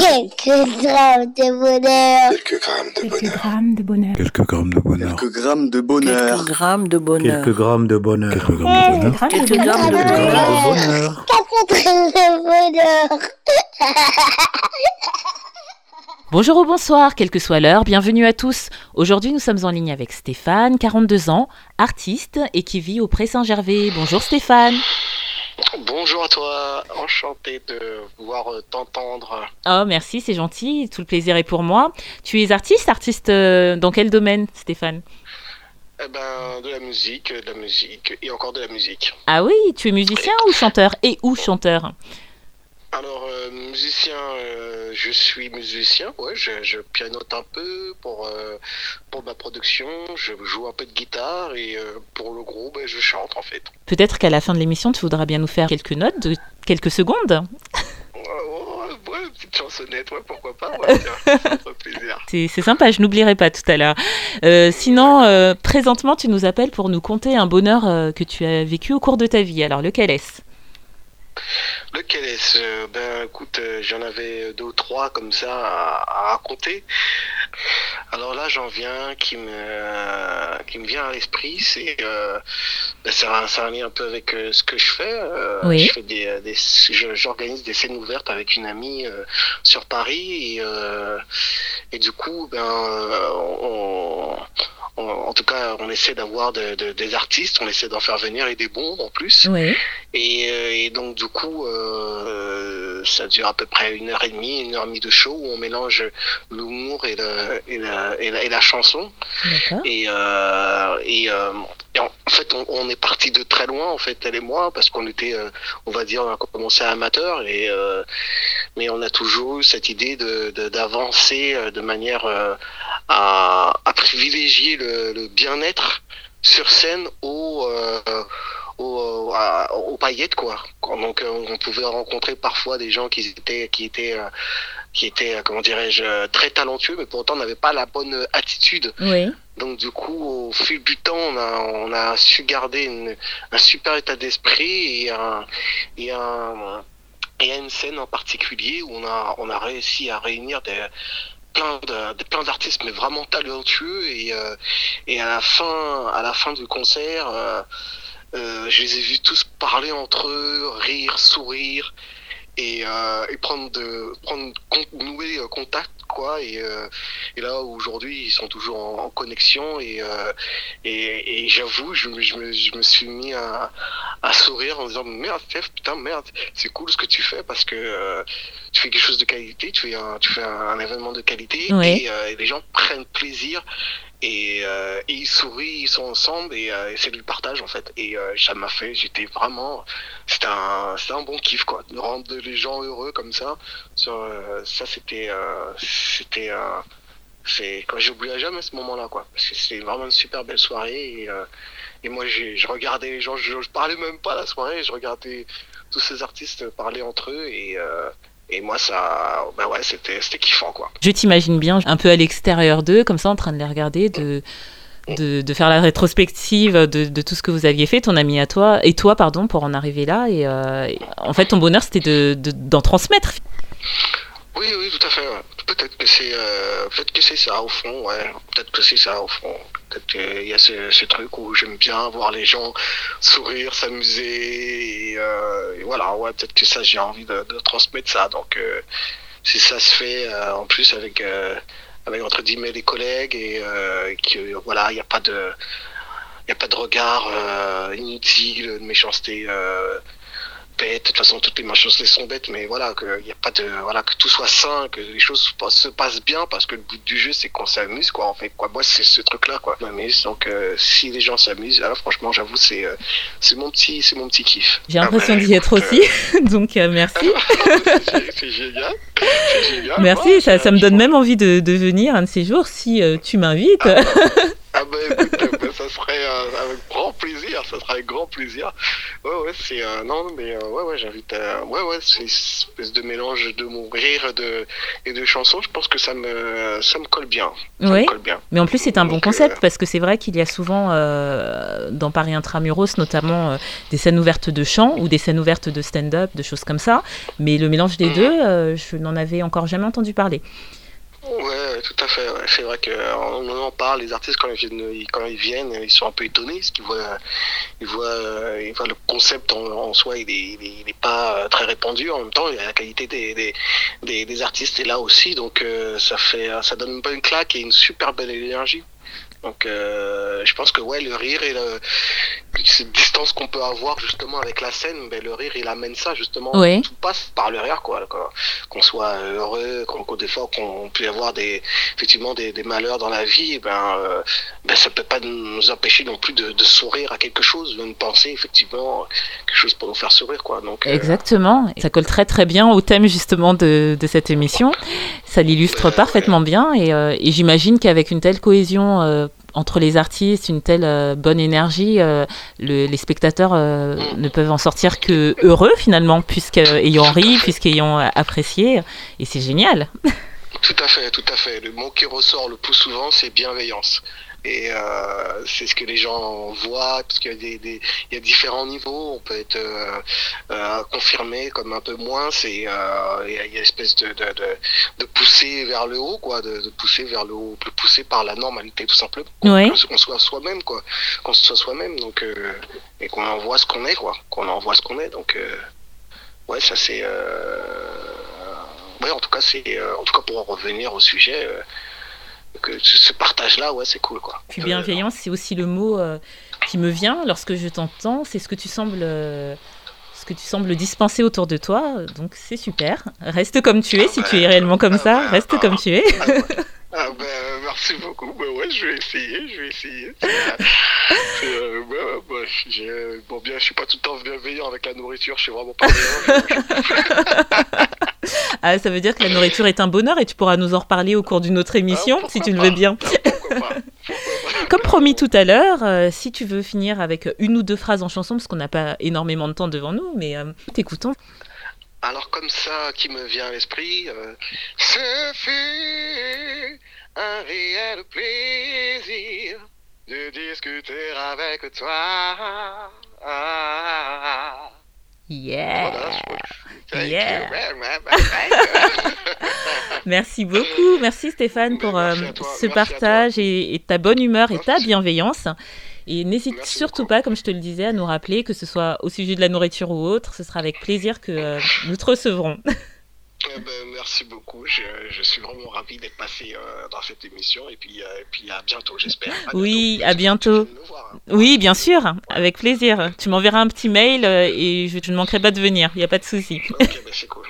Quelques grammes de bonheur. Quelques grammes de Quelques bonheur. grammes de bonheur. Quelques grammes de bonheur. Quelques grammes de bonheur. Quelques grammes de bonheur. Quelques grammes de bonheur. Quelques grammes de bonheur. Quelques grammes de Quelques bonheur. Quatre grammes de bonheur. Bonjour ou bonsoir, quelle que soit l'heure, bienvenue à tous. Aujourd'hui, nous sommes en ligne avec Stéphane, 42 ans, artiste et qui vit au Pré Saint-Gervais. Bonjour Stéphane. Bonjour à toi, enchanté de pouvoir euh, t'entendre. Oh, merci, c'est gentil, tout le plaisir est pour moi. Tu es artiste, artiste euh, dans quel domaine, Stéphane? Eh ben, de la musique, de la musique et encore de la musique. Ah oui, tu es musicien ou chanteur? Et ou chanteur? Alors, euh, musicien, euh, je suis musicien, ouais, je, je pianote un peu pour, euh, pour ma production, je joue un peu de guitare et pour le groupe, ben, je chante en fait. Peut-être qu'à la fin de l'émission, tu voudras bien nous faire quelques notes de quelques secondes. Petite chansonnette, ouais, pourquoi pas, ouais. C'est c'est sympa, je n'oublierai pas tout à l'heure. Euh, sinon, euh, présentement, tu nous appelles pour nous conter un bonheur euh, que tu as vécu au cours de ta vie. Alors, lequel est-ce? Lequel est-ce? Euh, Ben écoute, euh, j'en avais deux ou trois comme ça à, à raconter. Alors là, j'en viens qui me qui me vient à l'esprit, c'est euh, ben, ça, a- ça a un lien un peu avec euh, ce que je fais. Euh, Oui. Je fais des, j'organise des scènes ouvertes avec une amie sur Paris et et du coup, ben on, on- en tout cas, on essaie d'avoir de- de- des artistes, on essaie d'en faire venir et des bons en plus. Oui. Et, euh, et donc du coup, euh, ça dure à peu près une heure et demie, une heure et demie de show où on mélange l'humour et, la, et, la, et la chanson. Et, euh, et, euh, et en fait, on, on est parti de très loin, en fait, elle et moi, parce qu'on était, on va dire, on a commencé amateur, et mais on a toujours eu cette idée de de- d'avancer euh, de manière à, à privilégier le, le bien-être sur scène au euh, aux, à- aux paillettes quoi. Donc euh, on pouvait rencontrer parfois des gens qui étaient qui étaient euh, qui étaient euh, comment dirais-je euh, très talentueux mais pourtant n'avaient pas la bonne attitude. Oui. Donc du coup au fil du temps on a on a su garder une, un super état d'esprit et un et un et à une scène en particulier où on a on a réussi à réunir des plein de, plein d'artistes mais vraiment talentueux. Et euh, et à la fin à la fin du concert euh, euh, je les ai vus tous parler entre eux, rire, sourire et, euh, et prendre de prendre nouer euh, contact quoi et, euh, et là aujourd'hui ils sont toujours en, en connexion et euh, et, et j'avoue je, me- je, me, je me suis mis à, à sourire en disant merde Steph putain merde c'est cool ce que tu fais parce que euh, tu fais quelque chose de qualité tu fais un tu fais un, un événement de qualité et, euh, et les gens prennent plaisir et, euh, et ils sourient, ils sont ensemble et, euh, c'est du partage en fait. Et euh, ça m'a fait, j'étais vraiment, c'était un, un bon kiff quoi, de rendre les gens heureux comme ça. Ça c'était, c'était, c'est, j'oublierai jamais ce moment-là quoi, parce que c'était vraiment une super belle soirée et, et moi je regardais les gens, je, je parlais même pas la soirée, je regardais tous ces artistes parler entre eux et et moi ça, bah ouais, c'était, c'était kiffant quoi. Je t'imagine bien un peu à l'extérieur d'eux, comme ça, en train de les regarder, de, de, de faire la rétrospective de, de tout ce que vous aviez fait, ton ami à toi, et toi, pardon, pour en arriver là. Et, euh, et en fait, ton bonheur, c'était de, de- d'en transmettre. Oui, oui, tout à fait. ouais. Peut-être que c'est, euh, peut-être que c'est ça au fond, ouais. Peut-être que c'est ça au fond. Peut-être qu'il y a ce, ce truc où j'aime bien voir les gens sourire, s'amuser, et, euh, et voilà, ouais. Peut-être que ça, j'ai envie de, de transmettre ça. Donc, euh, si ça se fait euh, en plus avec, euh, avec entre guillemets les collègues et euh, que voilà, il n'y a pas de, il y a pas de regard inutile, de méchanceté. Euh. De toute façon, toutes les méchancetés sont bêtes, mais voilà, que y a pas de, voilà, que tout soit sain, que les choses se passent- se passent bien, parce que le but du jeu, c'est qu'on s'amuse, quoi, en fait, quoi. Moi, c'est ce truc-là, quoi. M'amuse, donc, euh, si les gens s'amusent, alors, franchement, j'avoue, c'est, euh, c'est mon petit, c'est mon petit kiff. J'ai Ah l'impression d'y être écoute, aussi, donc euh, merci. c'est génial. C'est génial. Merci, Moi, ça, ça me donne même envie de, de venir un de ces jours si euh, tu m'invites. Ah bah écoute, euh, bah, ça serait euh, avec grand plaisir, ça sera avec grand plaisir. Ouais, ouais, c'est. euh, non, mais euh, ouais, ouais, j'invite à. Ouais, ouais, c'est une espèce de mélange de mon rire de, et de chansons. Je pense que ça me, ça me colle bien. Ça Ouais. me colle bien. Mais en plus, c'est un bon concept euh, parce que c'est vrai qu'il y a souvent euh, dans Paris Intramuros, notamment des scènes ouvertes de chant ou des scènes ouvertes de stand-up, de choses comme ça. Mais le mélange des Mhm. deux, je n'en avais encore jamais entendu parler. Ouais, tout à fait. C'est vrai qu'on en parle, les artistes quand ils quand ils viennent, ils sont un peu étonnés parce qu'ils voient, ils voient, euh, ils voient le concept en, soi, il est, il est, il est pas euh, très répandu. En même temps, la qualité des, des, des, artistes est là aussi, donc euh, ça fait, ça donne une bonne claque et une super belle énergie. Donc, euh, je pense que ouais, le rire et le, cette distance qu'on peut avoir justement avec la scène, ben, le rire il amène ça justement. Tout passe par le rire, quoi. Qu'on soit heureux, qu'on qu'on- des fois qu'on puisse avoir des effectivement des, des malheurs dans la vie, eh ben, euh, ben ça peut pas nous empêcher non plus de, de sourire à quelque chose, de penser effectivement quelque chose pour nous faire sourire, quoi. Donc, euh, Exactement. Ça colle très très bien au thème justement de, de cette émission. Ça l'illustre parfaitement bien et, euh, et j'imagine qu'avec une telle cohésion entre les artistes, une telle euh, bonne énergie, euh, le- les spectateurs euh, Mm. ne peuvent en sortir que heureux finalement, puisqu'ayant ri, puisqu'ayant apprécié. Et c'est génial. Tout à fait, tout à fait. Le mot qui ressort le plus souvent, c'est bienveillance. Et euh, c'est ce que les gens voient, parce qu'il y a des, des- il y a différents niveaux. On peut être euh, euh, confirmé comme un peu moins. C'est il y a une espèce de, de, de, de pousser vers le haut, quoi, de, de pousser vers le haut, de pousser par la normalité, tout simplement. Ouais. Qu'on soit soi-même, quoi, qu'on soit soi-même, donc et qu'on envoie ce qu'on est, quoi, qu'on envoie ce qu'on est. Donc ouais, ça c'est. Euh, ouais, en tout cas, c'est. euh, en tout cas, pour en revenir au sujet, euh, que ce partage-là, ouais, c'est cool, quoi. Puis Euh, bienveillance, c'est aussi le mot euh, qui me vient lorsque je t'entends. C'est ce que tu sembles. euh, ce que tu sembles dispenser autour de toi, donc c'est super. Reste comme tu es, si tu es réellement comme ça, reste comme tu es. Ah, ouais. Ah, ben, euh, merci beaucoup. Ben ouais, je vais essayer, je vais essayer. Euh, euh, ben, ben, j'ai- bon, bien, je suis pas tout le temps bienveillant avec la nourriture, je suis vraiment pas bienveillant. Ah, ça veut dire que la nourriture est un bonheur et tu pourras nous en reparler au cours d'une autre émission, Ah, si tu le veux bien. Ah. Comme promis tout à l'heure, euh, si tu veux finir avec une ou deux phrases en chanson, parce qu'on n'a pas énormément de temps devant nous, mais euh, t'écoutons. Alors comme ça qui me vient à l'esprit, euh, ce fut un réel plaisir de discuter avec toi. Ah. Yeah! Voilà, je- Yeah. Merci beaucoup, merci Stéphane pour euh, ce merci partage et, et ta bonne humeur et ta bienveillance. Et n'hésite surtout beaucoup. pas, comme je te le disais, à nous rappeler que ce soit au sujet de la nourriture ou autre, ce sera avec plaisir que euh, nous te recevrons. Eh ben, merci beaucoup. Je, je suis vraiment ravi d'être passé euh, dans cette émission et puis, euh, et puis à bientôt, j'espère. Oui, à bientôt. Voir, hein. Oui, bien sûr, avec plaisir. Tu m'enverras un petit mail euh, et je, je ne manquerai pas de venir, il n'y a pas de souci. Ok, ben, c'est cool,